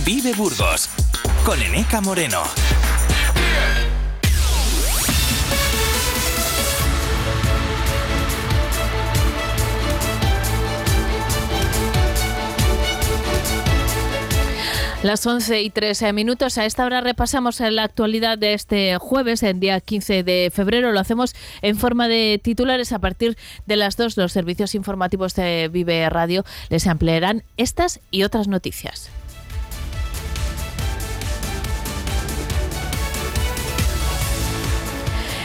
Vive Burgos con Eneca Moreno. Las 11 y 13 minutos. A esta hora repasamos la actualidad de este jueves, el día 15 de febrero. Lo hacemos en forma de titulares. A partir de las 2, los servicios informativos de Vive Radio les ampliarán estas y otras noticias.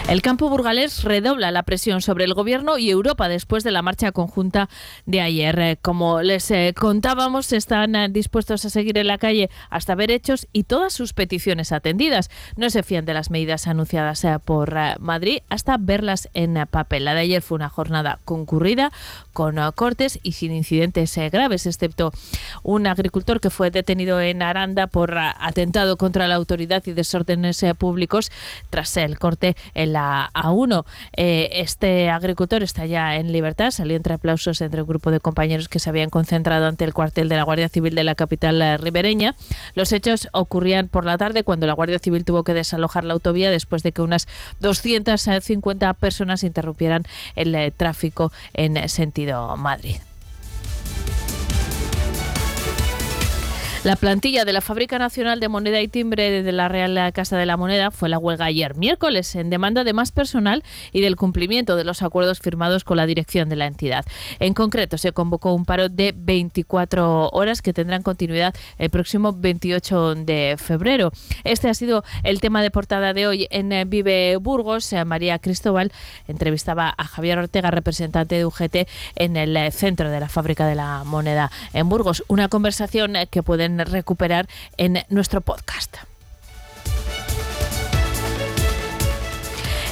El campo burgalés redobla la presión sobre el gobierno y Europa después de la marcha conjunta de ayer. Eh, como les eh, contábamos, están eh, dispuestos a seguir en la calle hasta ver hechos y todas sus peticiones atendidas. No se fían de las medidas anunciadas por Madrid hasta verlas en papel. La de ayer fue una jornada concurrida con cortes y sin incidentes graves, excepto un agricultor que fue detenido en Aranda por atentado contra la autoridad y desórdenes públicos tras el corte en la a1. Eh, este agricultor está ya en libertad, salió entre aplausos entre un grupo de compañeros que se habían concentrado ante el cuartel de la Guardia Civil de la capital eh, ribereña. Los hechos ocurrían por la tarde cuando la Guardia Civil tuvo que desalojar la autovía después de que unas 250 personas interrumpieran el eh, tráfico en sentido Madrid. La plantilla de la Fábrica Nacional de Moneda y Timbre de la Real Casa de la Moneda fue la huelga ayer miércoles en demanda de más personal y del cumplimiento de los acuerdos firmados con la dirección de la entidad. En concreto, se convocó un paro de 24 horas que tendrán continuidad el próximo 28 de febrero. Este ha sido el tema de portada de hoy en Vive Burgos. María Cristóbal entrevistaba a Javier Ortega, representante de UGT en el centro de la Fábrica de la Moneda en Burgos. Una conversación que pueden recuperar en nuestro podcast.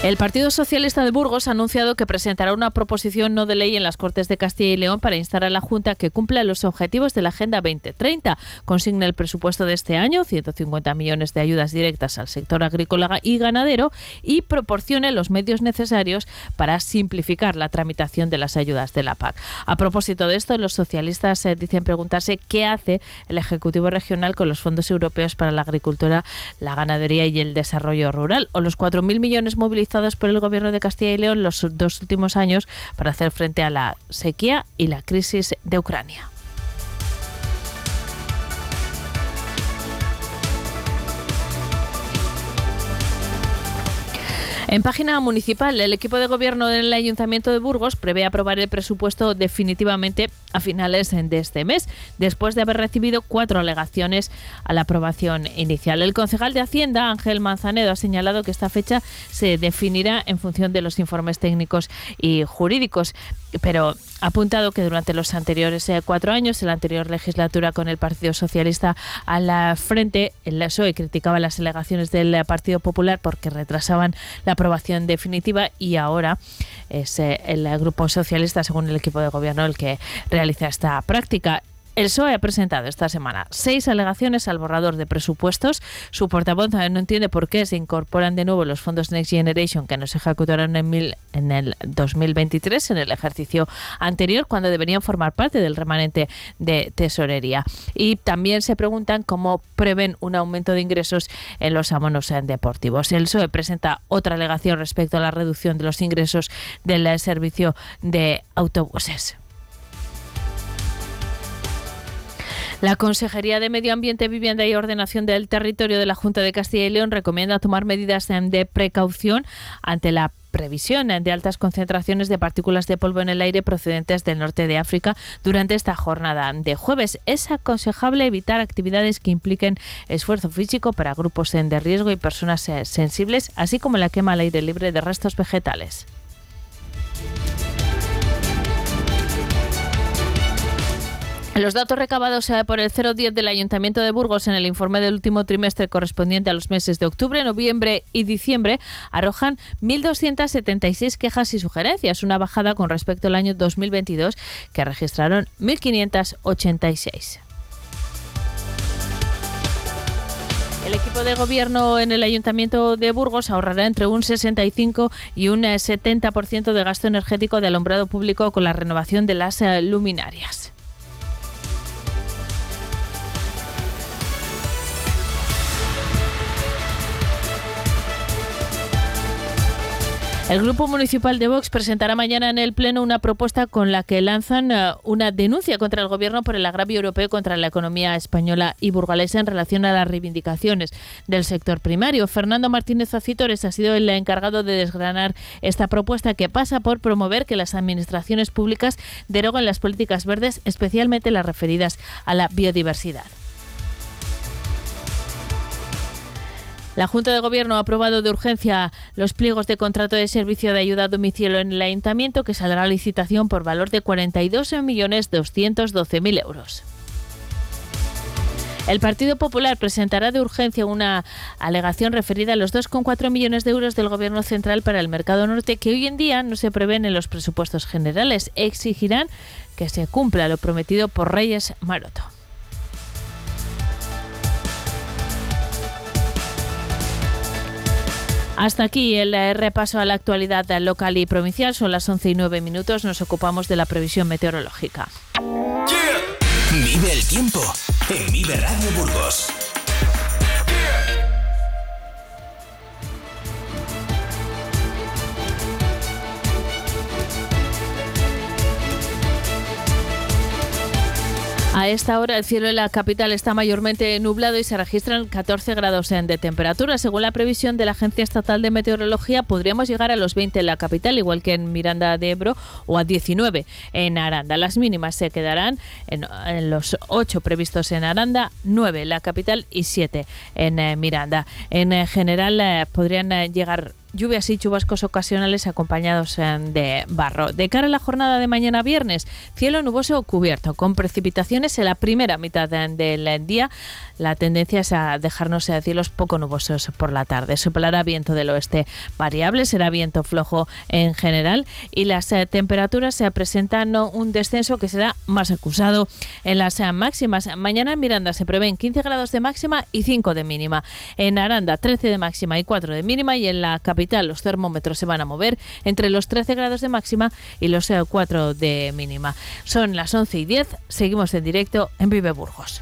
El Partido Socialista de Burgos ha anunciado que presentará una proposición no de ley en las Cortes de Castilla y León para instar a la Junta que cumpla los objetivos de la Agenda 2030. Consigna el presupuesto de este año, 150 millones de ayudas directas al sector agrícola y ganadero, y proporcione los medios necesarios para simplificar la tramitación de las ayudas de la PAC. A propósito de esto, los socialistas eh, dicen preguntarse qué hace el Ejecutivo Regional con los fondos europeos para la agricultura, la ganadería y el desarrollo rural, o los 4.000 millones movilizados por el Gobierno de Castilla y León los dos últimos años para hacer frente a la sequía y la crisis de Ucrania. En página municipal, el equipo de gobierno del Ayuntamiento de Burgos prevé aprobar el presupuesto definitivamente a finales de este mes, después de haber recibido cuatro alegaciones a la aprobación inicial. El concejal de Hacienda, Ángel Manzanedo, ha señalado que esta fecha se definirá en función de los informes técnicos y jurídicos, pero ha apuntado que durante los anteriores eh, cuatro años, en la anterior legislatura con el Partido Socialista a la frente, el PSOE criticaba las alegaciones del Partido Popular porque retrasaban la aprobación definitiva y ahora es eh, el Grupo Socialista, según el equipo de gobierno, el que realiza esta práctica. El PSOE ha presentado esta semana seis alegaciones al borrador de presupuestos. Su portavoz no entiende por qué se incorporan de nuevo los fondos Next Generation que no se ejecutaron en, mil, en el 2023, en el ejercicio anterior, cuando deberían formar parte del remanente de tesorería. Y también se preguntan cómo prevén un aumento de ingresos en los abonos deportivos. El PSOE presenta otra alegación respecto a la reducción de los ingresos del servicio de autobuses. La Consejería de Medio Ambiente, Vivienda y Ordenación del Territorio de la Junta de Castilla y León recomienda tomar medidas de precaución ante la previsión de altas concentraciones de partículas de polvo en el aire procedentes del norte de África durante esta jornada de jueves. Es aconsejable evitar actividades que impliquen esfuerzo físico para grupos de riesgo y personas eh, sensibles, así como la quema al aire libre de restos vegetales. Los datos recabados eh, por el 010 del Ayuntamiento de Burgos en el informe del último trimestre correspondiente a los meses de octubre, noviembre y diciembre arrojan 1.276 quejas y sugerencias, una bajada con respecto al año 2022 que registraron 1.586. El equipo de gobierno en el Ayuntamiento de Burgos ahorrará entre un 65 y un 70% de gasto energético de alumbrado público con la renovación de las eh, luminarias. El Grupo Municipal de Vox presentará mañana en el Pleno una propuesta con la que lanzan eh, una denuncia contra el Gobierno por el agravio europeo contra la economía española y burgalesa en relación a las reivindicaciones del sector primario. Fernando Martínez Acitores ha sido el encargado de desgranar esta propuesta que pasa por promover que las administraciones públicas deroguen las políticas verdes, especialmente las referidas a la biodiversidad. La Junta de Gobierno ha aprobado de urgencia los pliegos de contrato de servicio de ayuda a domicilio en el ayuntamiento que saldrá a licitación por valor de 42.212.000 euros. El Partido Popular presentará de urgencia una alegación referida a los 2,4 millones de euros del Gobierno central para el mercado norte que hoy en día no se prevén en los presupuestos generales. Exigirán que se cumpla lo prometido por Reyes Maroto. Hasta aquí el eh, repaso a la actualidad local y provincial. Son las 11 y 9 minutos. Nos ocupamos de la previsión meteorológica. Vive el tiempo en Vive Radio Burgos. A esta hora el cielo en la capital está mayormente nublado y se registran 14 grados de temperatura. Según la previsión de la Agencia Estatal de Meteorología, podríamos llegar a los 20 en la capital, igual que en Miranda de Ebro, o a 19 en Aranda. Las mínimas se quedarán en, los 8 previstos en Aranda, 9 en la capital y 7 en eh, Miranda. En eh, general eh, podrían llegar lluvias y chubascos ocasionales acompañados eh, de barro. De cara a la jornada de mañana viernes, cielo nuboso cubierto, con precipitaciones en la primera mitad del día. La tendencia es a dejarnos eh, cielos poco nubosos por la tarde. Soplará viento del oeste variable, será viento flojo en general y las eh, temperaturas se presentan un descenso que será más acusado en las máximas. Mañana en Miranda se prevén 15 grados de máxima y 5 de mínima. En Aranda 13 de máxima y 4 de mínima y en la capital los termómetros se van a mover entre los 13 grados de máxima y los 4 eh, de mínima. Son las 11 y 10, seguimos en directo en Vive Burgos.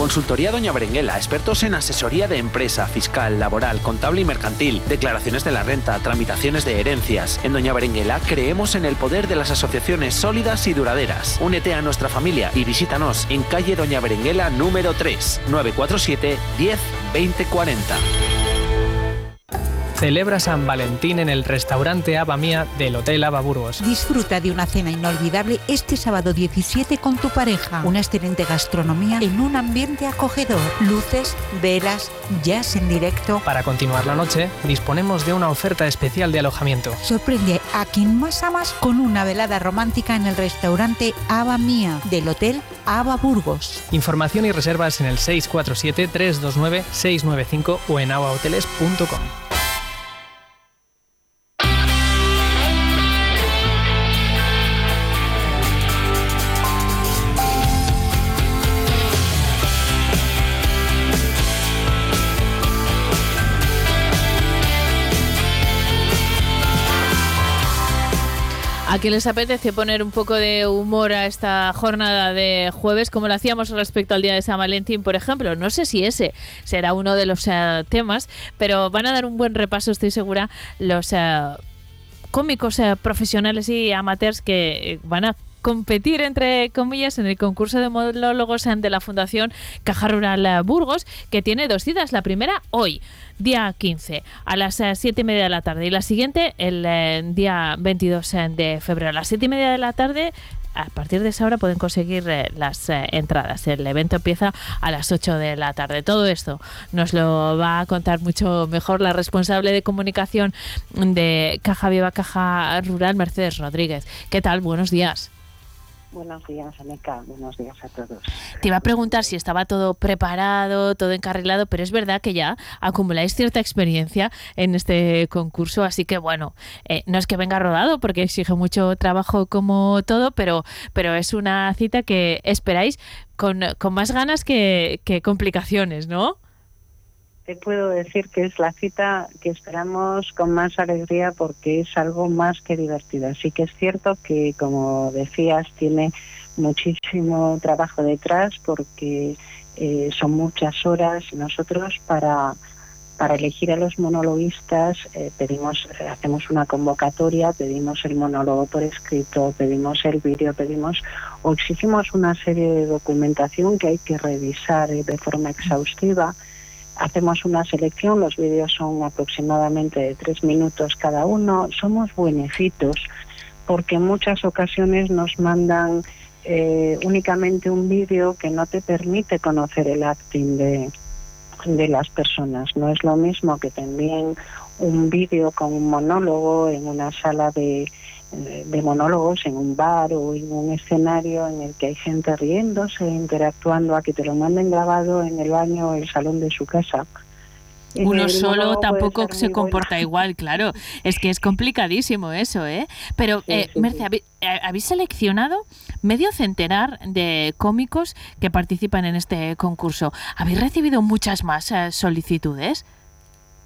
Consultoría Doña Berenguela, expertos en asesoría de empresa, fiscal, laboral, contable y mercantil, declaraciones de la renta, tramitaciones de herencias. En Doña Berenguela creemos en el poder de las asociaciones sólidas y duraderas. Únete a nuestra familia y visítanos en calle Doña Berenguela número 3, 947 10 20 40. Celebra San Valentín en el restaurante Aba Mía del Hotel Aba Burgos. Disfruta de una cena inolvidable este sábado 17 con tu pareja. Una excelente gastronomía en un ambiente acogedor. Luces, velas, jazz en directo. Para continuar la noche, disponemos de una oferta especial de alojamiento. Sorprende a quien más amas con una velada romántica en el restaurante Aba Mía del Hotel Aba Burgos. Información y reservas en el 647 329 695 o en abahoteles.com. ¿A qué les apetece poner un poco de humor a esta jornada de jueves, como lo hacíamos respecto al día de San Valentín, por ejemplo? No sé si ese será uno de los eh, temas, pero van a dar un buen repaso, estoy segura, los eh, cómicos eh, profesionales y amateurs que van a competir, entre comillas, en el concurso de monólogos de la Fundación Caja Rural Burgos, que tiene dos citas. La primera hoy, día 15, a las 7 eh, y media de la tarde, y la siguiente el eh, día 22 eh, de febrero, a las 7 y media de la tarde. A partir de esa hora pueden conseguir las entradas. El evento empieza a las 8 de la tarde. Todo esto nos lo va a contar mucho mejor la responsable de comunicación de Caja Viva Caja Rural, Mercedes Rodríguez. ¿Qué tal? Buenos días. Buenos días, Aneca. Buenos días a todos. Te iba a preguntar si estaba todo preparado, todo encarrilado, pero es verdad que ya acumuláis cierta experiencia en este concurso, así que bueno, eh, no es que venga rodado porque exige mucho trabajo como todo, pero, pero es una cita que esperáis con, con más ganas que, que complicaciones, ¿no? Puedo decir que es la cita que esperamos con más alegría porque es algo más que divertido. Así que es cierto que, como decías, tiene muchísimo trabajo detrás porque eh, son muchas horas. Nosotros para, para elegir a los monologuistas eh, pedimos, hacemos una convocatoria, pedimos el monólogo por escrito, pedimos el vídeo, pedimos o exigimos una serie de documentación que hay que revisar eh, de forma exhaustiva hacemos una selección, los vídeos son aproximadamente de tres minutos cada uno, somos buenecitos porque en muchas ocasiones nos mandan eh, únicamente un vídeo que no te permite conocer el acting de, de las personas. No es lo mismo que también un vídeo con un monólogo en una sala de, de monólogos en un bar o en un escenario en el que hay gente riéndose, interactuando, a que te lo manden grabado en el baño o el salón de su casa. Uno solo tampoco se comporta igual, claro. Es que es complicadísimo eso, ¿eh? Pero, eh, Merce, eh, ¿habéis seleccionado medio centenar de cómicos que participan en este concurso? ¿Habéis recibido muchas más eh, solicitudes?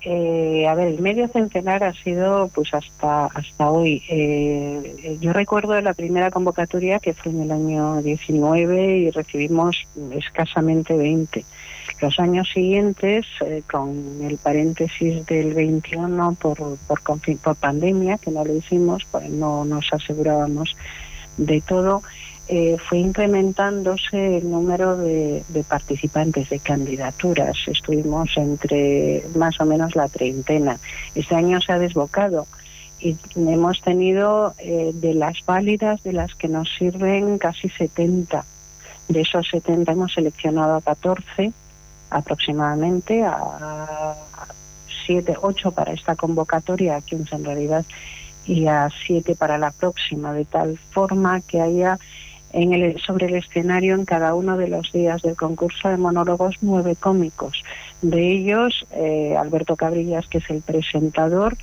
Eh, a ver, el medio centenar ha sido pues hasta hasta hoy. Eh, yo recuerdo la primera convocatoria que fue en el año 19 y recibimos escasamente 20. Los años siguientes, eh, con el paréntesis del 21 por, por, por pandemia, que no lo hicimos, pues no nos asegurábamos de todo, eh, fue incrementándose el número de, participantes, de candidaturas. Estuvimos entre más o menos la treintena. Este año se ha desbocado y hemos tenido eh, de las válidas, de las que nos sirven casi 70. De esos 70 hemos seleccionado a 14 aproximadamente, a 7, 8 para esta convocatoria, 15 en realidad, y a 7 para la próxima, de tal forma que haya sobre el escenario en cada uno de los días del concurso de monólogos nueve cómicos. De ellos, eh, Alberto Cabrillas, que es el presentador,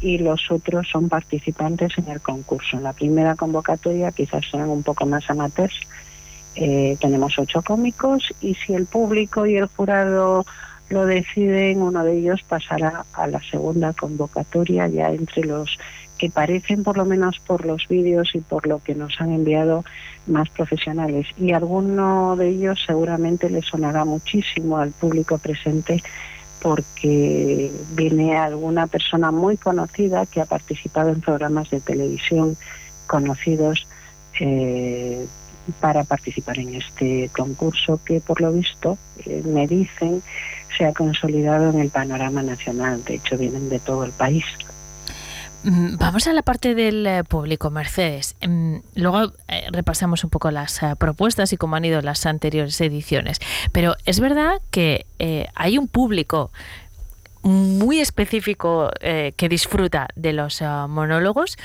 y los otros son participantes en el concurso. En la primera convocatoria quizás sean un poco más amateurs. Eh, tenemos ocho cómicos y si el público y el jurado lo deciden, uno de ellos pasará a la segunda convocatoria ya entre los que parecen, por lo menos por los vídeos y por lo que nos han enviado, más profesionales. Y alguno de ellos seguramente le sonará muchísimo al público presente porque viene alguna persona muy conocida que ha participado en programas de televisión conocidos eh, para participar en este concurso que por lo visto eh, me dicen se ha consolidado en el panorama nacional. De hecho vienen de todo el país. Mm, vamos a la parte del eh, público, Mercedes. Mm, luego eh, repasamos un poco las eh, propuestas y cómo han ido las anteriores ediciones. Pero es verdad que hay un público muy específico que disfruta de los monólogos.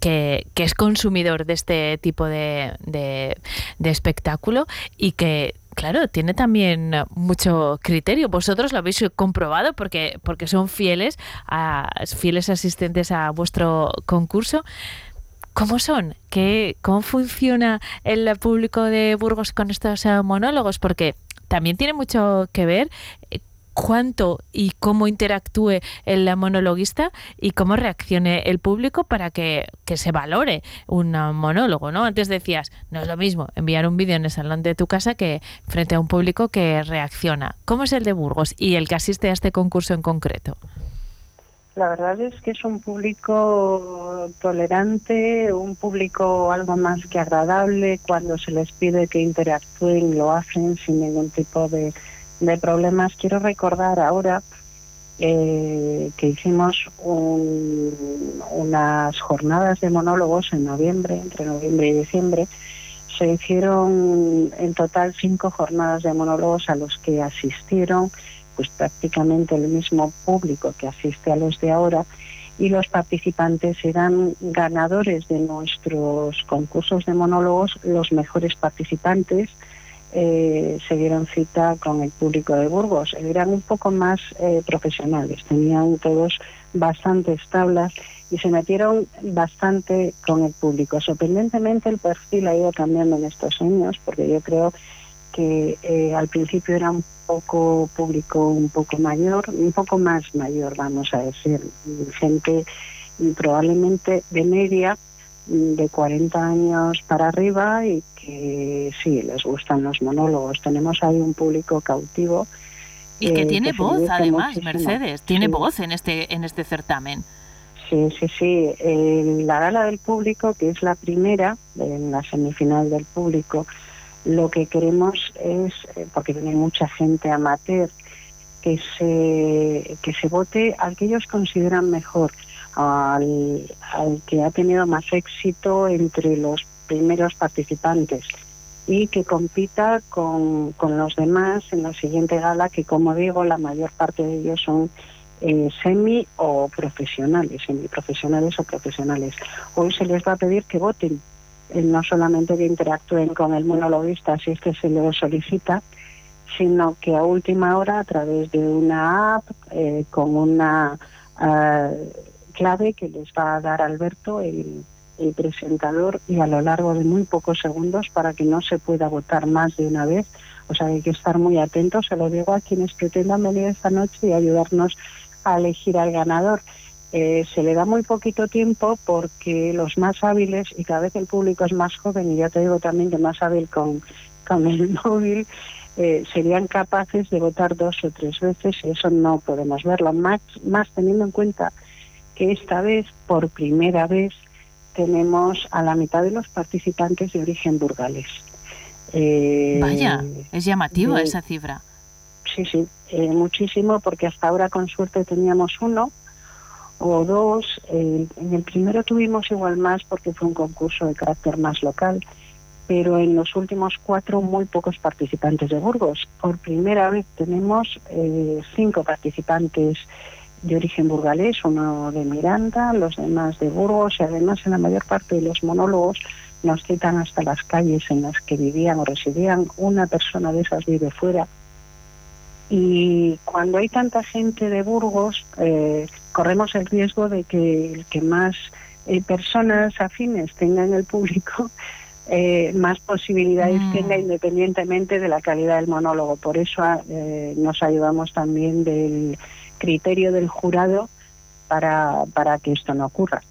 Que, es consumidor de este tipo de, de espectáculo y que claro, tiene también mucho criterio. Vosotros lo habéis comprobado porque, porque son fieles, a, fieles asistentes a vuestro concurso. ¿Cómo son? ¿Qué, ¿Cómo funciona el público de Burgos con estos eh, monólogos? Porque también tiene mucho que ver eh, cuánto y cómo interactúe el monologuista y cómo reaccione el público para que, se valore un monólogo, ¿no? Antes decías, no es lo mismo enviar un vídeo en el salón de tu casa que frente a un público que reacciona. ¿Cómo es el de Burgos y el que asiste a este concurso en concreto? La verdad es que es un público tolerante, un público algo más que agradable. Cuando se les pide que interactúen, lo hacen sin ningún tipo de, problemas. Quiero recordar ahora eh, que hicimos unas jornadas de monólogos en noviembre, entre noviembre y diciembre. Se hicieron en total cinco jornadas de monólogos a los que asistieron pues prácticamente el mismo público que asiste a los de ahora y los participantes eran ganadores de nuestros concursos de monólogos, los mejores participantes eh, se dieron cita con el público de Burgos. Eran un poco más eh, profesionales, tenían todos bastantes tablas y se metieron bastante con el público. Sorprendentemente el perfil ha ido cambiando en estos años porque yo creo que eh, al principio era un poco público un poco mayor, un poco más mayor, vamos a decir, gente probablemente de media de 40 años para arriba y que sí, les gustan los monólogos. Tenemos ahí un público cautivo. Y que tiene voz, además, Mercedes, tiene voz en este, en este certamen. Sí, sí, sí. la gala del público, que es la primera, en la semifinal del público, lo que queremos es, eh, porque viene mucha gente amateur, que se, que se vote al que ellos consideran mejor, al, que ha tenido más éxito entre los primeros participantes y que compita con, con los demás en la siguiente gala, que como digo, la mayor parte de ellos son eh, semi o profesionales, semiprofesionales o profesionales. Hoy se les va a pedir que voten no solamente que interactúen con el monologuista si es que se lo solicita, sino que a última hora a través de una app eh, con una eh, clave que les va a dar Alberto, el, presentador, y a lo largo de muy pocos segundos para que no se pueda votar más de una vez. O sea, hay que estar muy atentos, se lo digo a quienes pretendan venir esta noche y ayudarnos a elegir al ganador. Eh, se le da muy poquito tiempo porque los más hábiles, y cada vez el público es más joven, y ya te digo también que más hábil con, con el móvil, eh, serían capaces de votar dos o tres veces y eso no podemos verlo, más, más teniendo en cuenta que esta vez, por primera vez, tenemos a la mitad de los participantes de origen burgalés. Eh, Vaya, es llamativa esa cifra. Sí, sí, muchísimo, porque hasta ahora con suerte teníamos uno, o dos. en el primero tuvimos igual más porque fue un concurso de carácter más local, pero en los últimos cuatro muy pocos participantes de Burgos. Por primera vez tenemos eh, cinco participantes de origen burgalés, uno de Miranda, los demás de Burgos y además en la mayor parte de los monólogos nos citan hasta las calles en las que vivían o residían. Una persona de esas vive fuera. Y cuando hay tanta gente de Burgos, eh, corremos el riesgo de que el que más eh, personas afines tenga en el público, eh, más posibilidades mm. tenga independientemente de la calidad del monólogo. Por eso eh, nos ayudamos también del criterio del jurado para, para que esto no ocurra.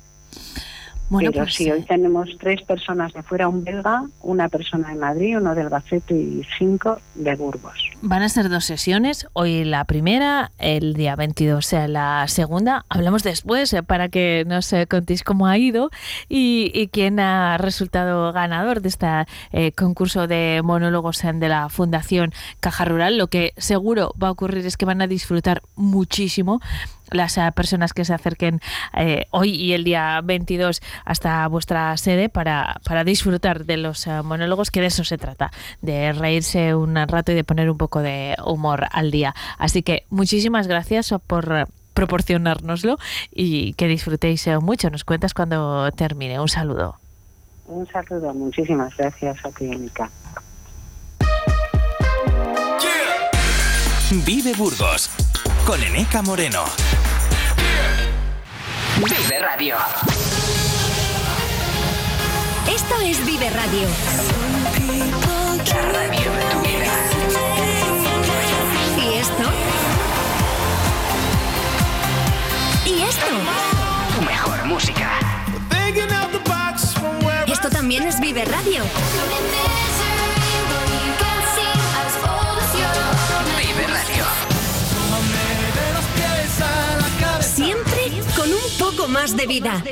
Bueno, Pero pues, hoy tenemos tres personas de fuera, un belga, una persona de Madrid, uno del Albacete y cinco de Burgos. Van a ser dos sesiones, hoy la primera, el día 22 sea la segunda. Hablamos después eh, para que nos eh, contéis cómo ha ido y, quién ha resultado ganador de este eh, concurso de monólogos de la Fundación Caja Rural. Lo que seguro va a ocurrir es que van a disfrutar muchísimo las eh, personas que se acerquen eh, hoy y el día 22 hasta vuestra sede para, para disfrutar de los eh, monólogos, que de eso se trata, de reírse un rato y de poner un poco de humor al día. Así que muchísimas gracias por proporcionárnoslo y que disfrutéis mucho. Nos cuentas cuando termine. Un saludo. Un saludo, muchísimas gracias a ti, Vive Burgos con Eneca Moreno. Vive Radio. Esto es Vive Radio. La radio de tu vida. ¿Y esto? ¿Y esto? Tu mejor música. Esto también es Vive Radio. Poco más de vida.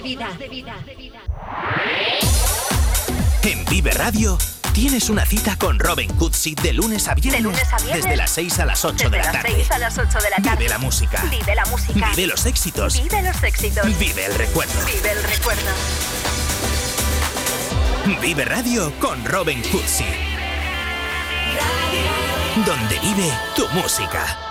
En Vive Radio tienes una cita con Robin Cootsy de lunes a viernes. De lunes a viernes. Desde las 6 a las 8 de la Desde las tarde. 6 a las 8 de la tarde. Vive la música. Vive la música. Vive los éxitos. Vive los éxitos. Vive el recuerdo. Vive el recuerdo. Vive Radio con Robin Cootsy. Donde vive tu música.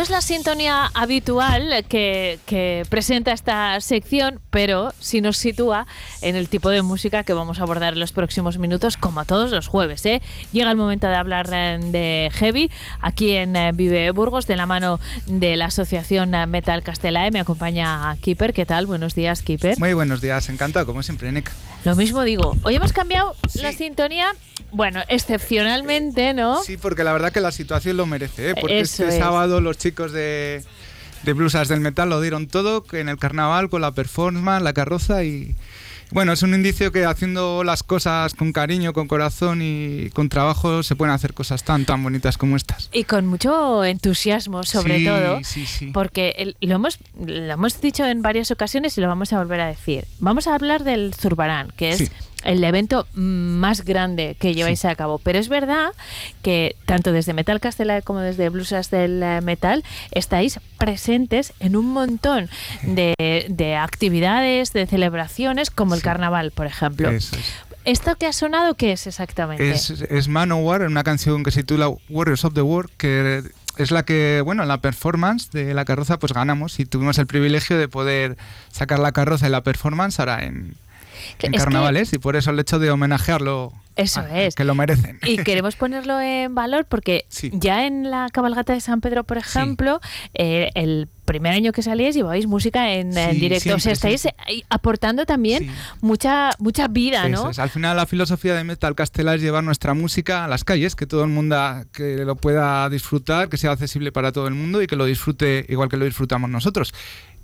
No es la sintonía habitual que, que presenta esta sección, pero sí nos sitúa en el tipo de música que vamos a abordar en los próximos minutos, como todos los jueves. ¿eh? Llega el momento de hablar eh, de Heavy aquí en eh, Vive Burgos, de la mano de la asociación Metal Castelae. Me acompaña Keeper. ¿Qué tal? Buenos días, Keeper. Muy buenos días, encantado, como siempre, Nick. Lo mismo digo. Hoy hemos cambiado la sintonía, bueno, excepcionalmente, ¿no? Sí, porque la verdad que la situación lo merece, ¿eh? porque Eso este es. sábado los chicos de, de Blusas del Metal lo dieron todo en el carnaval con la performance, la carroza y... Bueno, es un indicio que haciendo las cosas con cariño, con corazón y con trabajo se pueden hacer cosas tan, tan bonitas como estas. Y con mucho entusiasmo, sobre Sí, todo, sí, sí. porque el- lo, hemos, lo hemos dicho en varias ocasiones y lo vamos a volver a decir. Vamos a hablar del Zurbarán, que es. El evento más grande que lleváis a cabo. Pero es verdad que tanto desde Metal Castela como desde Blusas del eh, Metal estáis presentes en un montón de, de actividades, de celebraciones, como el carnaval, por ejemplo. Eso es. ¿Esto que ha sonado qué es exactamente? Es, es Manowar, una canción que se titula Warriors of the World, que es la que, bueno, en la performance de la carroza pues ganamos y tuvimos el privilegio de poder sacar la carroza y la performance ahora en, en es que- y por eso el hecho de homenajearlo Eso a- es. que lo merecen. Y queremos ponerlo en valor porque Sí. ya en la cabalgata de San Pedro, por ejemplo, eh, el primer año que salíais llevabais música en, directo. o sea, estáis aportando también Sí. mucha mucha vida, Eso ¿no? es. Al final la filosofía de Metal Castela es llevar nuestra música a las calles, que todo el mundo que lo pueda disfrutar, que sea accesible para todo el mundo y que lo disfrute igual que lo disfrutamos nosotros.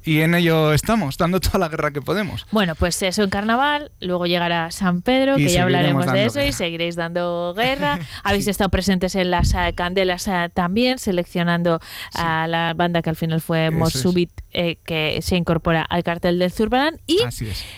Y en ello estamos, dando toda la guerra que podemos. Bueno, pues eso en carnaval, luego llegará San Pedro, Y que ya hablaremos de eso y seguiréis dando guerra. Habéis estado presentes en las eh, candelas eh, también, seleccionando a la banda que al final fue Mosubit, eh, que se incorpora al cartel del Zurbarán. Y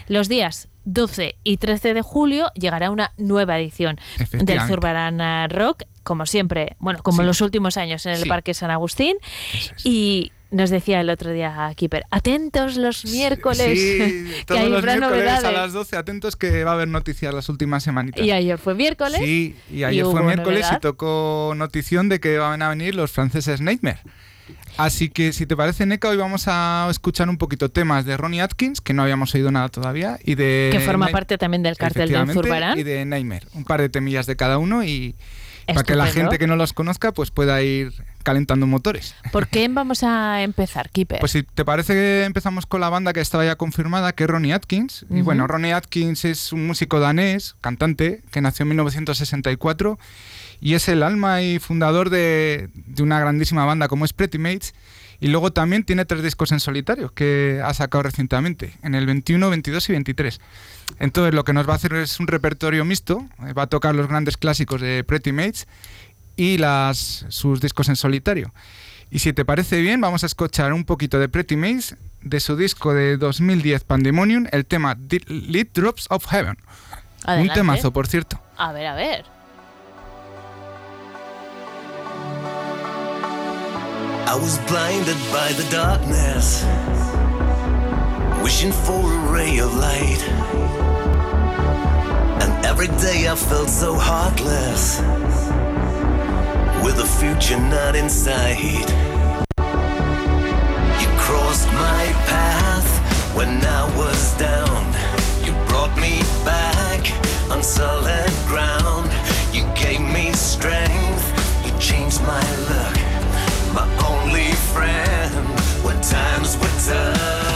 los días 12 y 13 de julio llegará una nueva edición del. Zurbarán eh, Rock, como siempre, bueno, como Sí. en los últimos años en el Sí. Parque San Agustín. Es. Y nos decía el otro día Keeper, atentos los miércoles, Sí, todos hay los miércoles novedades. a las 12, atentos que va a haber noticias las últimas semanitas. Y ayer fue miércoles. Sí, y ayer fue miércoles novedad. y tocó notición de que van a venir los franceses Nightmare. Así que si te parece, Neca, hoy vamos a escuchar un poquito temas de Ronnie Atkins, que no habíamos oído nada todavía, y de... que forma Night- parte también del cartel Efectivamente, Zurbarán. Y de Nightmare. Un par de temillas de cada uno y para que la gente que no los conozca pues pueda ir calentando motores. ¿Por qué vamos a empezar, Keeper? Pues si te parece empezamos con la banda que estaba ya confirmada, que es Ronnie Atkins. Y bueno, Ronnie Atkins es un músico danés, cantante, que nació en 1964 y es el alma y fundador de, de una grandísima banda como es Pretty Mates. Y luego también tiene tres discos en solitario que ha sacado recientemente, en el 21, 22 y 23. Entonces lo que nos va a hacer es un repertorio mixto, eh, va a tocar los grandes clásicos de Pretty Mates y las, sus discos en solitario. Y si te parece bien, vamos a escuchar un poquito de Pretty Maze de su disco de 2010 Pandemonium, el tema Lead Drops of Heaven. Adelante. Un temazo, por cierto. A ver, a ver. I was blinded by the darkness. wishing for a ray of light. Every day I felt so heartless, with a future not in sight. You crossed my path when I was down. You brought me back on solid ground. You gave me strength. You changed my luck. My only friend when times were tough.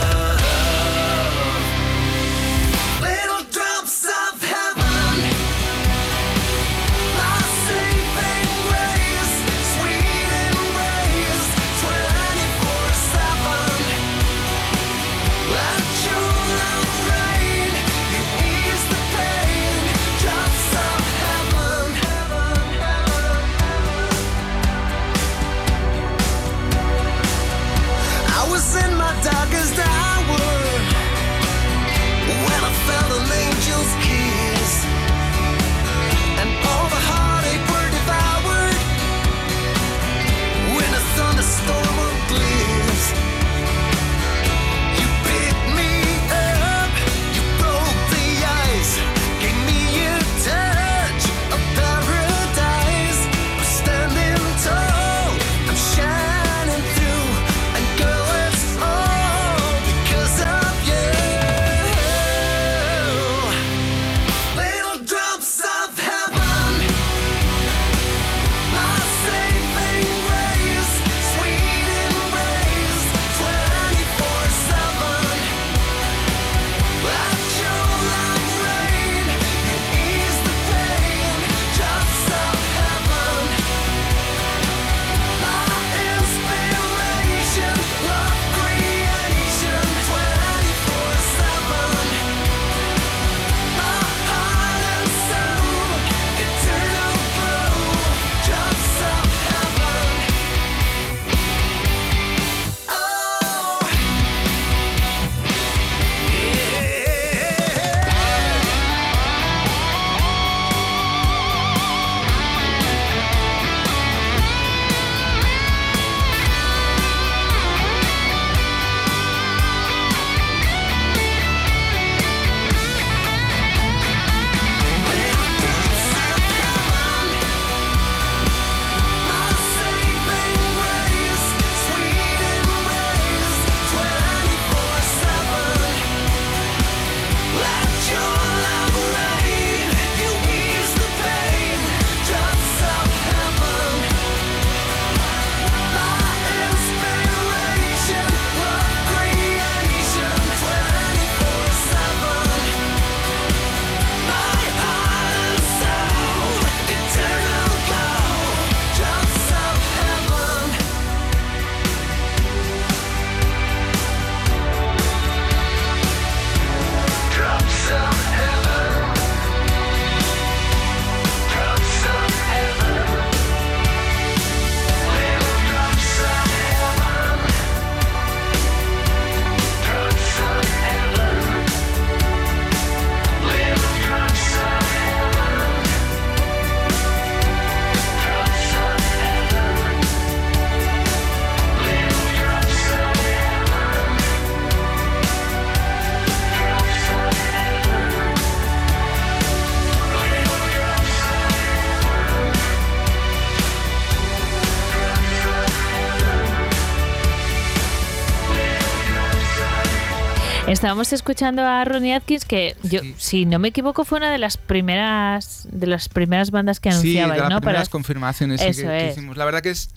Estábamos escuchando a Ronnie Atkins, que yo, si no me equivoco, fue una de las primeras de las primeras bandas que Sí, de las ¿no? primeras confirmaciones sí, Eso que, hicimos. La verdad que es,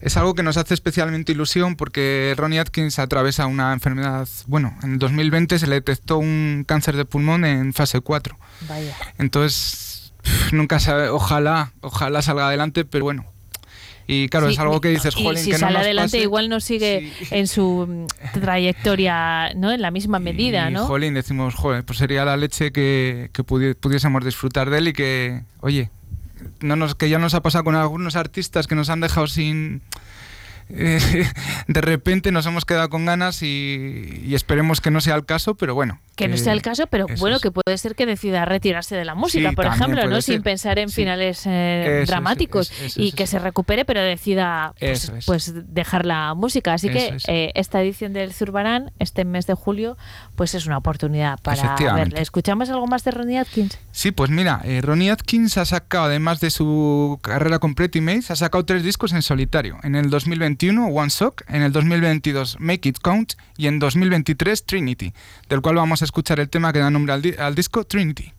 es algo que nos hace especialmente ilusión porque Ronnie Atkins atraviesa una enfermedad. Bueno, en 2020 se le detectó un cáncer de pulmón en fase 4. Vaya. Entonces, nunca sabe, ojalá, ojalá salga adelante, pero bueno. Y claro, Sí, es algo que dices, y jolín, si que no sale nos adelante pase". igual no sigue en su trayectoria, ¿no? En la misma medida, Y, ¿no? jolín, decimos, joder, pues sería la leche que, que pudi- pudiésemos disfrutar de él y que, oye, no nos, que ya nos ha pasado con algunos artistas que nos han dejado sin, eh, de repente nos hemos quedado con ganas y, y esperemos que no sea el caso, pero bueno. Que no sea el caso, pero bueno, es. que puede ser que decida retirarse de la música, Sí, por ejemplo, ¿no? ser. Sin pensar en Sí. finales eh, Eso dramáticos eso y que se recupere, pero decida pues, pues dejar la música. Así que eh, esta edición del Zurbarán, este mes de julio, pues es una oportunidad para Efectivamente. verle. ¿Escuchamos algo más de Ronnie Atkins? Sí, pues mira, eh, Ronnie Atkins ha sacado, además de su carrera con Pretty Mates, ha sacado tres discos en solitario. En el 2021, One Sock, en el 2022, Make It Count y en 2023, Trinity, del cual vamos a escuchar el tema que da nombre al, di- al disco. Trinity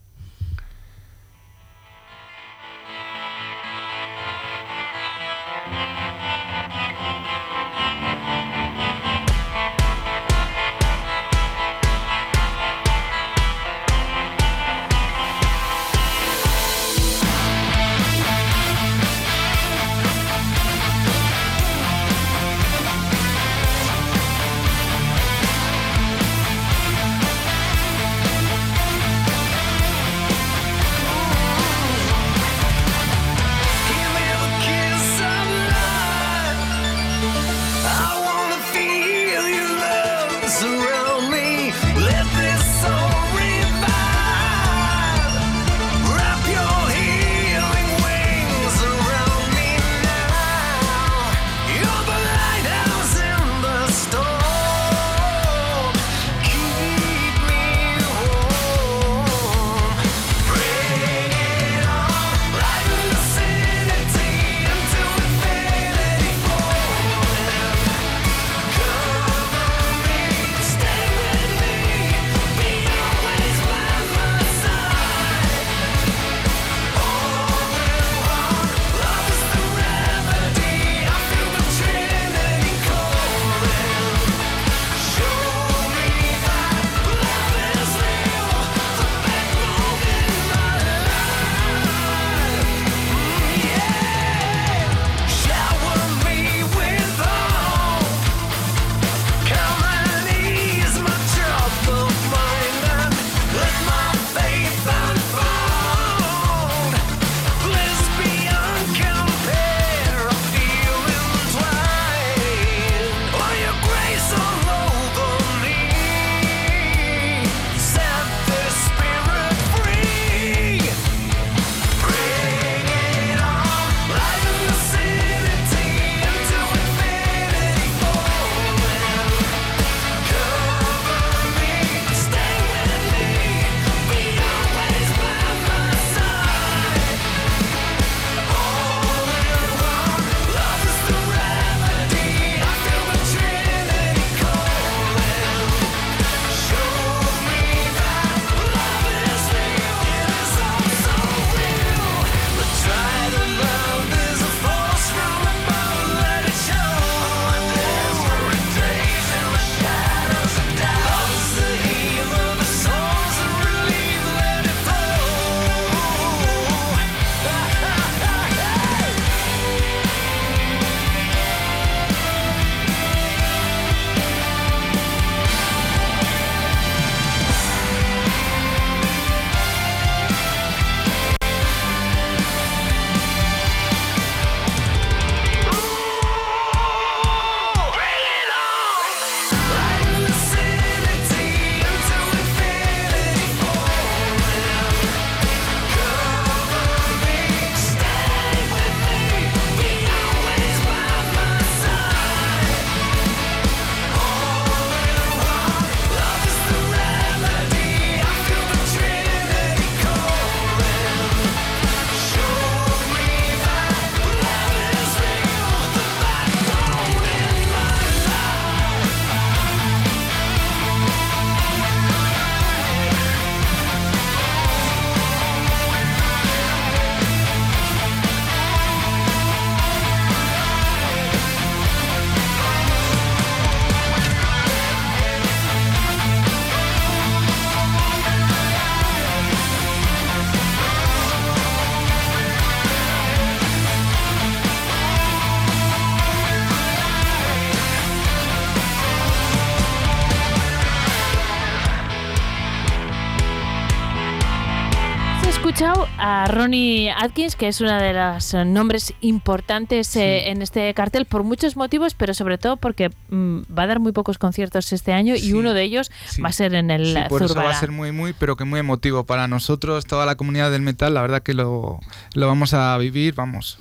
a Ronnie Atkins, que es uno de los eh, nombres importantes eh, en este cartel por muchos motivos, pero sobre todo porque mm, va a dar muy pocos conciertos este año y uno de ellos sí. va a ser en el Sí, por eso va a ser muy, muy, pero que muy emotivo para nosotros, toda la comunidad del metal. La verdad que lo, lo vamos a vivir, vamos.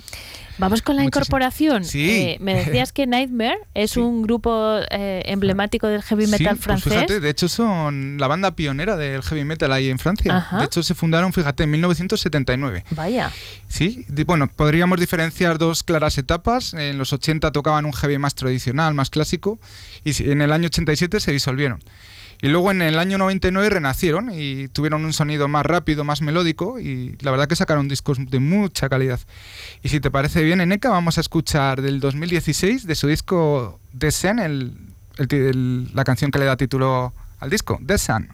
Vamos con la Muchísimo. incorporación. Sí. Eh, me decías que Nightmare es un grupo eh, emblemático del heavy metal sí, pues francés. fíjate, de hecho son la banda pionera del heavy metal ahí en Francia. Ajá. De hecho se fundaron, fíjate, en 1979. Vaya. Sí, bueno, podríamos diferenciar dos claras etapas. En los 80 tocaban un heavy más tradicional, más clásico, y en el año 87 se disolvieron. Y luego en el año 99 renacieron y tuvieron un sonido más rápido, más melódico, y la verdad que sacaron discos de mucha calidad. Y si te parece bien, Eneka, vamos a escuchar del 2016 de su disco The Sun, el, el- la canción que le da título al disco, The Sun.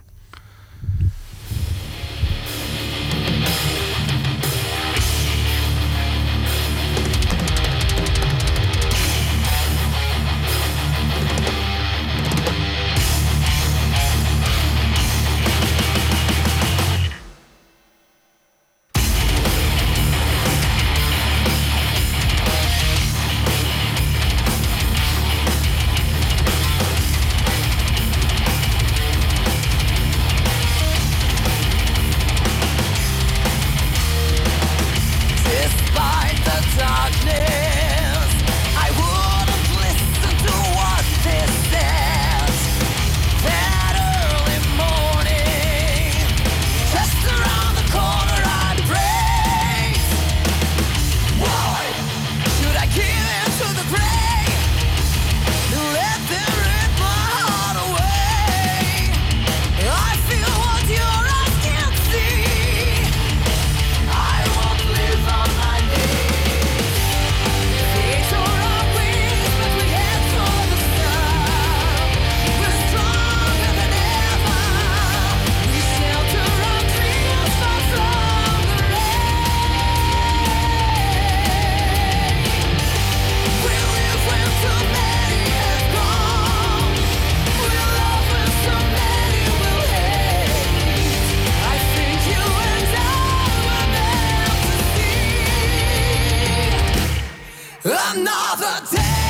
Another day.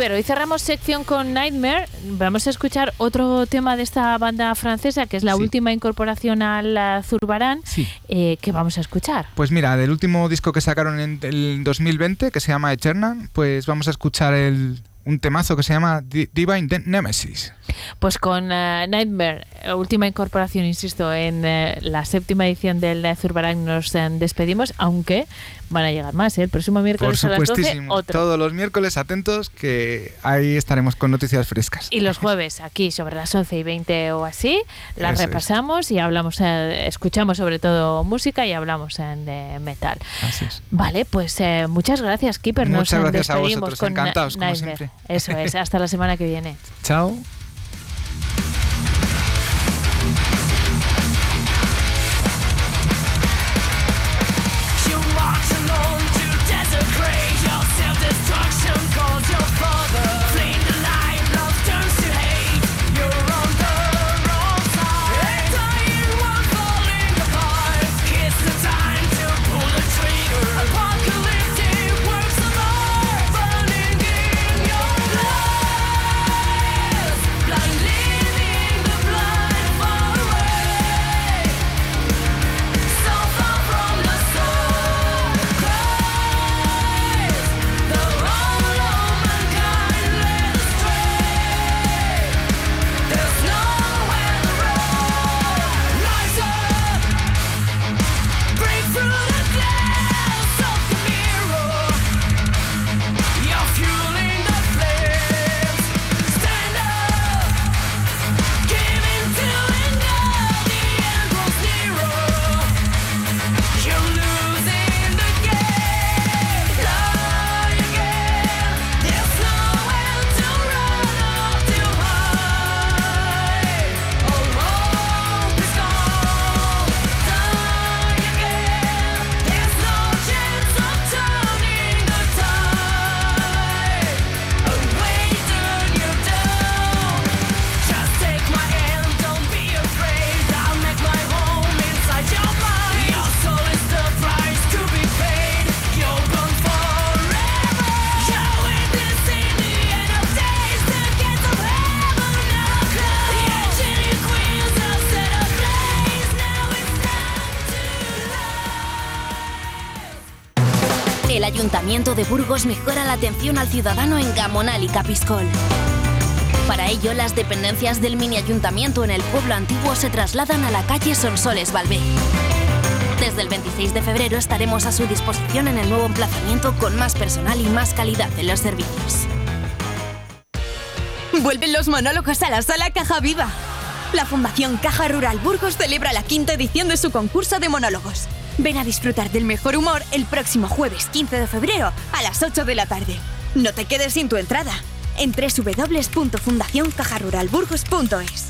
Keeper, hoy cerramos sección con Nightmare. Vamos a escuchar otro tema de esta banda francesa, que es la Sí. última incorporación al Zurbarán, Sí. eh, que vamos a escuchar. Pues mira, del último disco que sacaron en el 2020, que se llama Eternal, pues vamos a escuchar el, un temazo que se llama Di- Divine Nemesis. Pues con eh, Nightmare, eh, última incorporación, insisto, en la séptima edición del Zurbarán nos despedimos, aunque van a llegar más. ¿eh? El próximo Por miércoles a las 12, supuestísimo. otro. Todos los miércoles atentos que ahí estaremos con noticias frescas. Y los jueves, aquí sobre las 11 y 20 o así, las Eso es. repasamos y hablamos, eh, escuchamos sobre todo música y hablamos eh, de metal. Así es. Vale, pues eh, muchas gracias, Keeper. Nos Muchas eh, gracias a vosotros, con encantados, como siempre. Eso es, hasta la semana que viene. Chao. De Burgos mejora la atención al ciudadano en Gamonal y Capiscol. Para ello, las dependencias del mini ayuntamiento en el pueblo antiguo se trasladan a la calle Sonsoles Balbé. Desde el 26 de febrero estaremos a su disposición en el nuevo emplazamiento con más personal y más calidad en los servicios. Vuelven los monólogos a la sala Caja Viva. La Fundación Caja Rural Burgos celebra la quinta edición de su concurso de monólogos. Ven a disfrutar del mejor humor el próximo jueves 15 de febrero a las 8 de la tarde. No te quedes sin tu entrada en www.fundacioncajaruralburgos.es.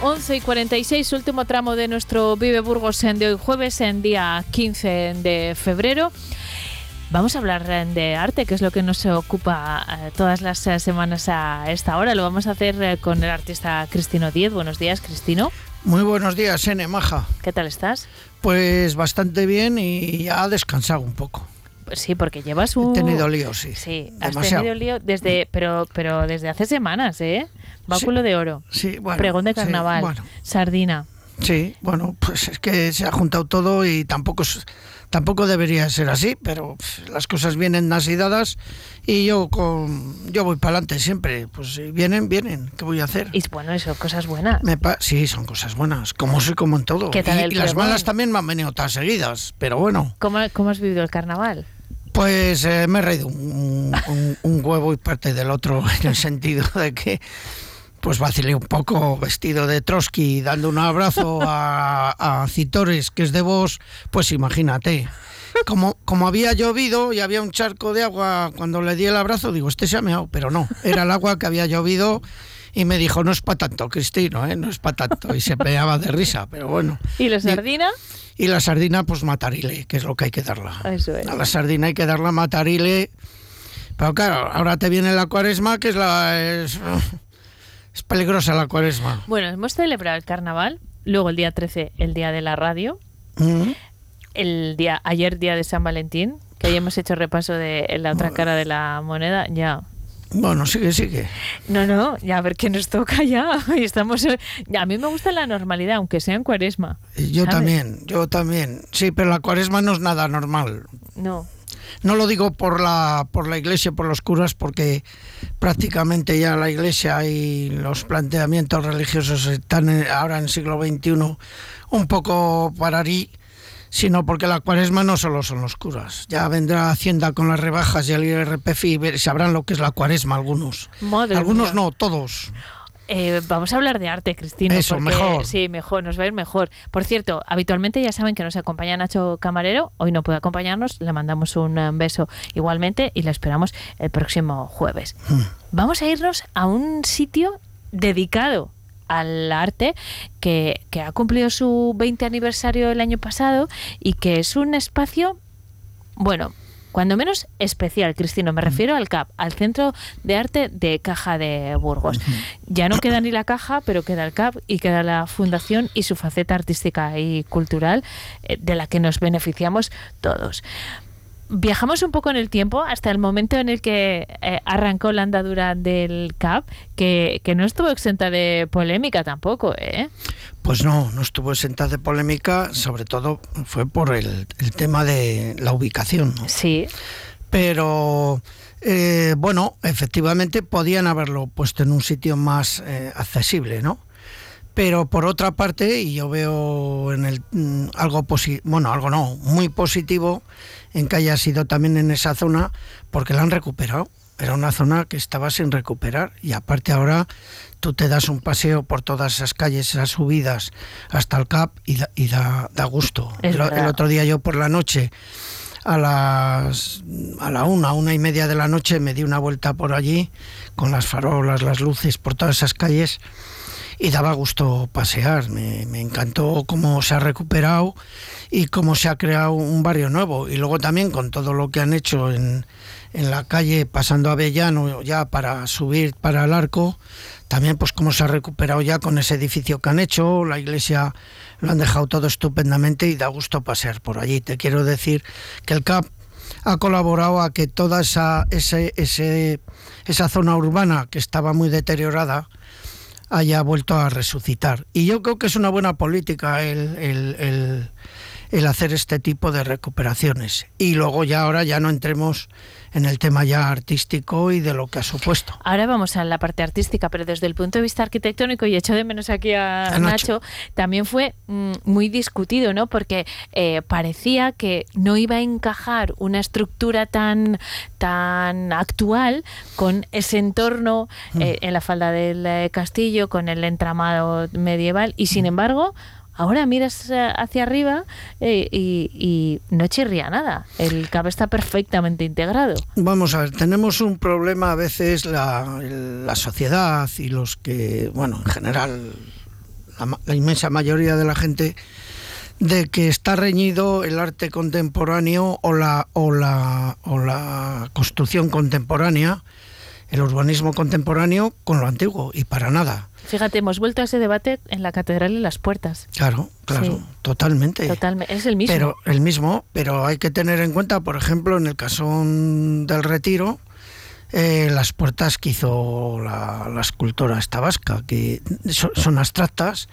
Once y 46, último tramo de nuestro Vive Burgos en de hoy jueves, en día 15 de febrero. Vamos a hablar eh, de arte, que es lo que nos ocupa eh, todas las eh, semanas a esta hora. Lo vamos a hacer con el artista Cristino Diez. Buenos días, Cristino. Muy buenos días, Ene Maja. ¿Qué tal estás? Pues bastante bien y ya descansado un poco. Sí, porque llevas un... He tenido lío, sí. Sí, has Demasiado. tenido lío desde, pero, pero desde hace semanas, ¿eh? Báculo de oro. Sí, bueno. Pregón de sí, carnaval. bueno. Sardina. Sí, bueno, pues es que se ha juntado todo y tampoco tampoco debería ser así, pero las cosas vienen así dadas y yo con yo voy para adelante siempre, pues si vienen, vienen, ¿qué voy a hacer? Y bueno, eso, cosas buenas. Me sí, son cosas buenas, como soy como en todo. ¿Qué tal y, el y las malas también me han venido todas seguidas, pero bueno. ¿Cómo, cómo has vivido el carnaval? Pues eh, me he reído un, un- un huevo y parte del otro en el sentido de que pues vacilé un poco vestido de Trotsky dando un abrazo a, a Citores que es de vos, pues imagínate. Como, como había llovido y había un charco de agua cuando le di el abrazo, digo, este se ha meado, pero no, era el agua que había llovido y me dijo, no es para tanto, Cristino, ¿eh? no es para tanto. Y se pegaba de risa, pero bueno. ¿Y la sardina? Y la sardina, pues matarile, que es lo que hay que darla. Eso es. A la sardina hay que darla matarile. Pero claro, ahora te viene la cuaresma, que es la. Es, es peligrosa la cuaresma. Bueno, hemos celebrado el carnaval, luego el día 13, el día de la radio, Mm. el día ayer día de San Valentín, que hoy hemos hecho repaso de la otra cara de la moneda, ya. Bueno, sigue, sigue. No, no, ya a ver qué nos toca ya. Y estamos a mí me gusta la normalidad, aunque sea en Cuaresma. Yo ¿sabes? también, yo también. Sí, pero la cuaresma no es nada normal. No. No lo digo por la, por la iglesia, por los curas, porque prácticamente ya la iglesia y los planteamientos religiosos están en- ahora en el siglo XXI un poco pararí, sino porque la cuaresma no solo son los curas. Ya vendrá Hacienda con las rebajas y el IRPF y sabrán lo que es la cuaresma algunos. Madre algunos mía. no, todos. Eh, vamos a hablar de arte, Cristina. Eso, porque- mejor. Sí, mejor, nos va a ir mejor. Por cierto, habitualmente ya saben que nos acompaña Nacho Camarero. Hoy no puede acompañarnos, le mandamos un eh, beso igualmente y le esperamos el próximo jueves. Vamos a irnos a un sitio dedicado al arte que, que ha cumplido su 20 aniversario el año pasado y que es un espacio, bueno, cuando menos especial, Cristino. Me refiero al CAP, al Centro de Arte de Caja de Burgos. Ya no queda ni la caja, pero queda el CAP y queda la fundación y su faceta artística y cultural eh, de la que nos beneficiamos todos. Viajamos un poco en el tiempo hasta el momento en el que eh, arrancó la andadura del CAP, que, que no estuvo exenta de polémica tampoco, ¿eh? Pues no, no estuvo exenta de polémica, sobre todo fue por el, el tema de la ubicación. ¿no? Sí. Pero Eh, bueno, efectivamente podían haberlo puesto en un sitio más eh, accesible, ¿no? Pero por otra parte, y yo veo en el mm, algo posi- bueno, algo no, muy positivo en que haya sido también en esa zona, porque la han recuperado. Era una zona que estaba sin recuperar y aparte ahora tú te das un paseo por todas esas calles, esas subidas hasta el CAP y da, y da, da gusto. El, el otro día yo por la noche a las a la una, una y media de la noche me di una vuelta por allí con las farolas, las luces por todas esas calles y daba gusto pasear. Me, me encantó cómo se ha recuperado y cómo se ha creado un barrio nuevo. Y luego también con todo lo que han hecho en, en la calle pasando a Avellano ya para subir para el arco, también pues cómo se ha recuperado ya con ese edificio que han hecho, la iglesia lo han dejado todo estupendamente y da gusto pasear por allí. Te quiero decir que el CAP ha colaborado a que toda esa, ese, ese, esa zona urbana que estaba muy deteriorada haya vuelto a resucitar. Y yo creo que es una buena política el, el- el- el hacer este tipo de recuperaciones. Y luego ya ahora ya no entremos en el tema ya artístico y de lo que ha supuesto. Ahora vamos a la parte artística, pero desde el punto de vista arquitectónico, y echo de menos aquí a, A Nacho. Nacho, también fue mm, muy discutido, ¿no? Porque eh, parecía que no iba a encajar una estructura tan, tan actual con ese entorno Mm. eh, en la falda del eh, castillo, con el entramado medieval, y sin embargo... Ahora miras eh, hacia arriba eh, y, no chirría nada. El cabo está perfectamente integrado. Vamos a ver, tenemos un problema a veces la, sociedad y los que, bueno, en general, la, la inmensa mayoría de la gente, de que está reñido el arte contemporáneo o la, o la, o la construcción contemporánea, el urbanismo contemporáneo con lo antiguo, y para nada. Fíjate, hemos vuelto a ese debate en la catedral y las puertas. Claro, claro, Sí. totalmente. Totalmente, es el mismo. Pero el mismo, pero hay que tener en cuenta, por ejemplo, en el casón del retiro, eh, las puertas que hizo la, la escultora esta vasca, que so- son abstractas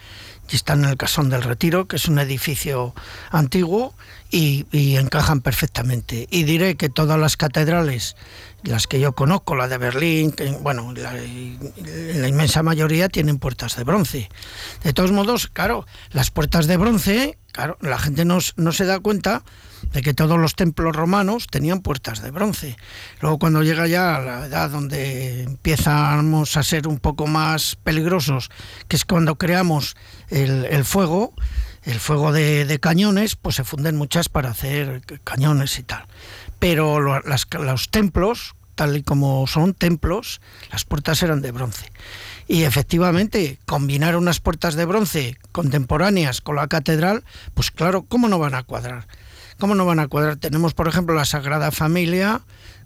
y están en el casón del retiro, que es un edificio antiguo y, encajan perfectamente. Y diré que todas las catedrales, las que yo conozco, la de Berlín, que, bueno, la, la inmensa mayoría tienen puertas de bronce. De todos modos, claro, las puertas de bronce, claro, la gente no, no se da cuenta de que todos los templos romanos tenían puertas de bronce. Luego cuando llega ya la edad donde empezamos a ser un poco más peligrosos, que es cuando creamos el, fuego, el fuego de, cañones, pues se funden muchas para hacer cañones y tal. Pero los templos, tal y como son templos, las puertas eran de bronce. Y efectivamente, combinar unas puertas de bronce contemporáneas con la catedral, pues claro, ¿cómo no van a cuadrar? ¿Cómo no van a cuadrar? Tenemos, por ejemplo, la Sagrada Familia,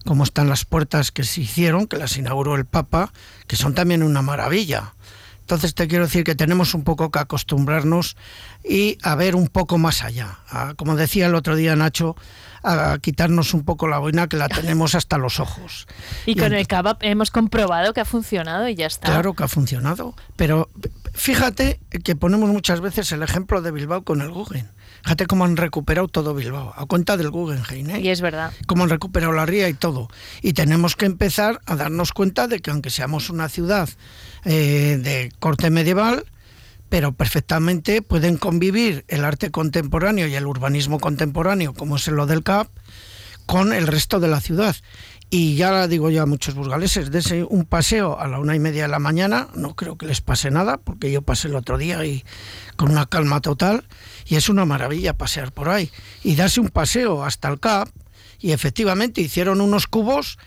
como están las puertas que se hicieron, que las inauguró el Papa, que son también una maravilla. Entonces te quiero decir que tenemos un poco que acostumbrarnos y a ver un poco más allá. A, como decía el otro día Nacho, a quitarnos un poco la boina que la tenemos hasta los ojos. y con ent- el cava hemos comprobado que ha funcionado y ya está. Claro que ha funcionado, pero fíjate que ponemos muchas veces el ejemplo de Bilbao con el Guggen. Fíjate cómo han recuperado todo Bilbao, a cuenta del Guggenheim. ¿eh? Y es verdad. Cómo han recuperado la ría y todo. Y tenemos que empezar a darnos cuenta de que aunque seamos una ciudad eh, de corte medieval, pero perfectamente pueden convivir el arte contemporáneo y el urbanismo contemporáneo, como es lo del CAP, con el resto de la ciudad. Y ya digo yo a muchos burgaleses, dese un paseo a la una y media de la mañana, no creo que les pase nada, porque yo pasé el otro día y con una calma total, y es una maravilla pasear por ahí. Y darse un paseo hasta el CAP, y efectivamente hicieron unos cubos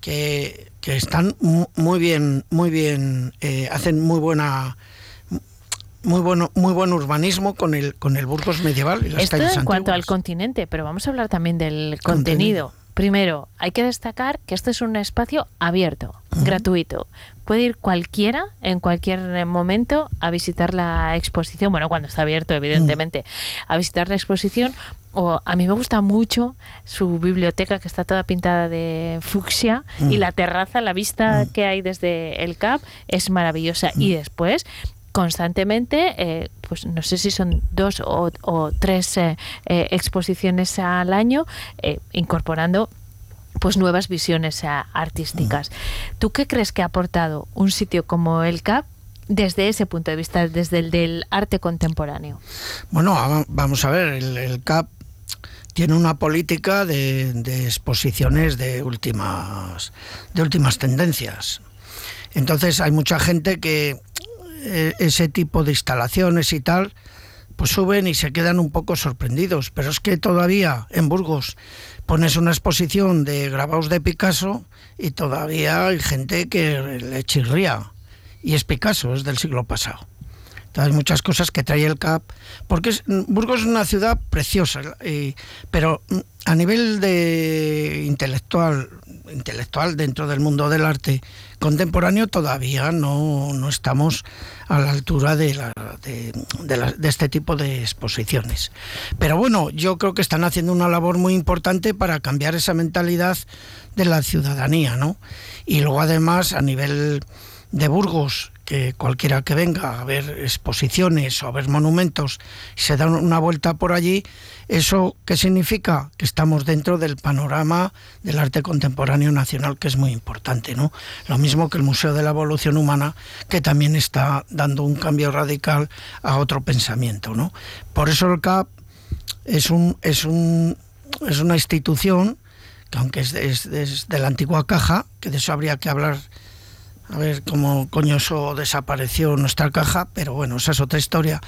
que, que están mu- muy bien, muy bien, eh, hacen muy buena muy bueno muy buen urbanismo con el con el Burgos medieval y las Esto calles en cuanto al continente, pero vamos a hablar también del Contenido. contenido. Primero, hay que destacar que esto es un espacio abierto, gratuito. Puede ir cualquiera en cualquier eh, momento a visitar la exposición, bueno, cuando está abierto, evidentemente, a visitar la exposición. O a mí me gusta mucho su biblioteca que está toda pintada de fucsia y Mm. la terraza, la vista que hay desde el CAP es maravillosa. Y después constantemente, eh, pues no sé si son dos o, o tres eh, eh, exposiciones al año, eh, incorporando pues nuevas visiones eh, artísticas. ¿Tú qué crees que ha aportado un sitio como el CAP desde ese punto de vista, desde el del arte contemporáneo? Bueno, va- vamos a ver, el, el CAP tiene una política de, de exposiciones de últimas, de últimas tendencias. Entonces hay mucha gente que eh, ese tipo de instalaciones y tal, pues suben y se quedan un poco sorprendidos. Pero es que todavía en Burgos pones una exposición de grabados de Picasso y todavía hay gente que le chirría. Y es Picasso, es del siglo pasado. Entonces, muchas cosas que trae el CAP, porque es- Burgos es una ciudad preciosa, y- pero mm, a nivel de intelectual, intelectual dentro del mundo del arte contemporáneo todavía no, no estamos a la altura de, la- de, de este tipo de exposiciones. Pero bueno, yo creo que están haciendo una labor muy importante para cambiar esa mentalidad de la ciudadanía, ¿no? Y luego además a nivel de Burgos, que cualquiera que venga a ver exposiciones o a ver monumentos se da una vuelta por allí, ¿eso qué significa? Que estamos dentro del panorama del arte contemporáneo nacional, que es muy importante, ¿no? Lo mismo que el Museo de la Evolución Humana, que también está dando un cambio radical a otro pensamiento, ¿no? Por eso el CAP es, un, es, un, es una institución que aunque es de- es de la antigua caja, que de eso habría que hablar a ver cómo coño eso desapareció nuestra caja, pero bueno, esa es otra historia.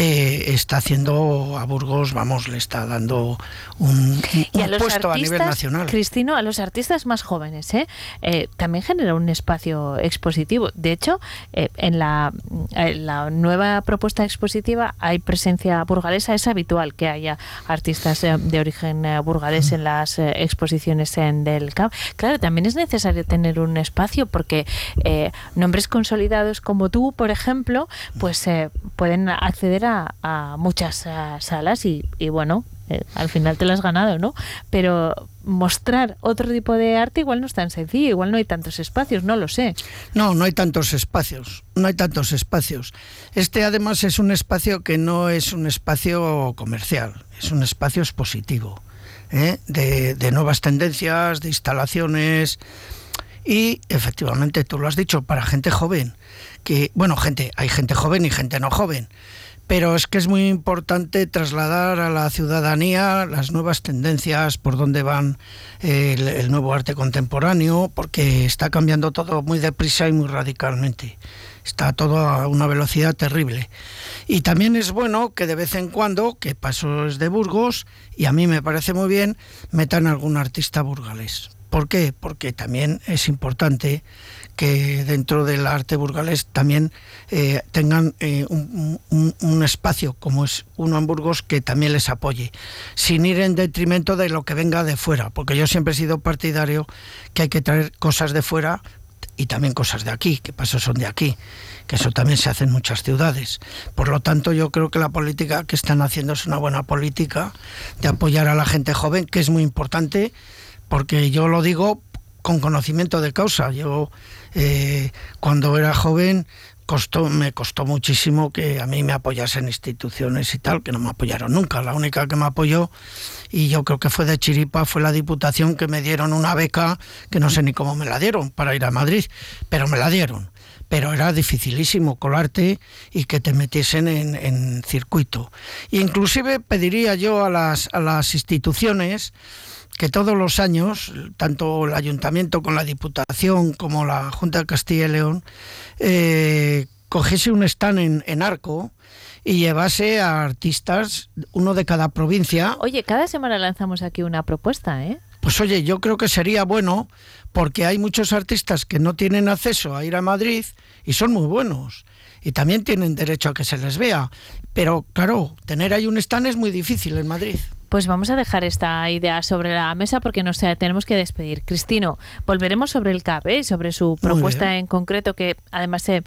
Eh, está haciendo a Burgos, vamos, le está dando un, a un los puesto a nivel nacional. Cristino, a los artistas más jóvenes, ¿eh? Eh, también genera un espacio expositivo. De hecho, eh, en la, en la nueva propuesta expositiva hay presencia burgalesa. Es habitual que haya artistas eh, de origen eh, burgalés en las exposiciones en del CAP. Claro, también es necesario tener un espacio porque eh, nombres consolidados como tú, por ejemplo, pues eh, pueden acceder a, a muchas salas y, y bueno, eh, al final te lo has ganado, ¿no? Pero mostrar otro tipo de arte igual no es tan sencillo, igual no hay tantos espacios, no lo sé. No, no hay tantos espacios, no hay tantos espacios. Este además es un espacio que no es un espacio comercial, es un espacio expositivo, ¿eh? de, de nuevas tendencias, de instalaciones y efectivamente tú lo has dicho, para gente joven, que bueno, gente, hay gente joven y gente no joven. Pero es que es muy importante trasladar a la ciudadanía las nuevas tendencias, por dónde van eh, el, nuevo arte contemporáneo, porque está cambiando todo muy deprisa y muy radicalmente. Está todo a una velocidad terrible. Y también es bueno que de vez en cuando, que paso de Burgos, y a mí me parece muy bien, metan algún artista burgalés. ¿Por qué? Porque también es importante que dentro del arte burgalés también eh, tengan eh, un, espacio como es uno en Burgos que también les apoye, sin ir en detrimento de lo que venga de fuera, porque yo siempre he sido partidario que hay que traer cosas de fuera y también cosas de aquí, que paso son de aquí, que eso también se hace en muchas ciudades. Por lo tanto, yo creo que la política que están haciendo es una buena política de apoyar a la gente joven, que es muy importante, porque yo lo digo con conocimiento de causa. Yo eh, cuando era joven costó, me costó muchísimo que a mí me apoyasen instituciones y tal, que no me apoyaron nunca. La única que me apoyó, y yo creo que fue de Chiripa, fue la Diputación que me dieron una beca, que no sé ni cómo me la dieron, para ir a Madrid, pero me la dieron. Pero era dificilísimo colarte y que te metiesen en, circuito. E inclusive pediría yo a las, a las instituciones que todos los años, tanto el ayuntamiento con la Diputación como la Junta de Castilla y León, eh, cogiese un stand en, en Arco y llevase a artistas, uno de cada provincia. Oye, cada semana lanzamos aquí una propuesta, ¿eh? Pues oye, yo creo que sería bueno porque hay muchos artistas que no tienen acceso a ir a Madrid y son muy buenos. Y también tienen derecho a que se les vea. Pero claro, tener ahí un stand es muy difícil en Madrid. Pues vamos a dejar esta idea sobre la mesa porque nos eh, tenemos que despedir. Cristino, volveremos sobre el CAP, ¿eh? sobre su propuesta en concreto que además eh,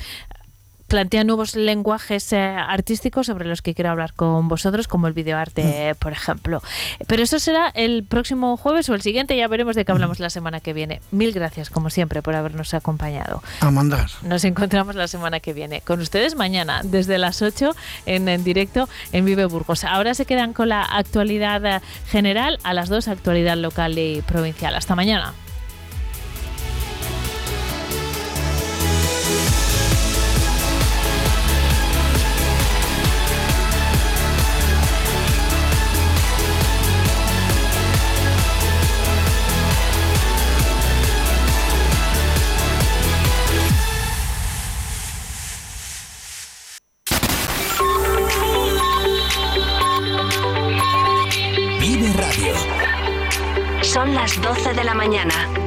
plantea nuevos lenguajes eh, artísticos sobre los que quiero hablar con vosotros, como el videoarte, por ejemplo. Pero eso será el próximo jueves o el siguiente, ya veremos de qué hablamos la semana que viene. Mil gracias, como siempre, por habernos acompañado. A mandar. Nos encontramos la semana que viene. Con ustedes mañana, desde las 8 en, en directo en Vive Burgos. Ahora se quedan con la actualidad eh, general, a las 2 actualidad local y provincial. Hasta mañana. 12 de la mañana.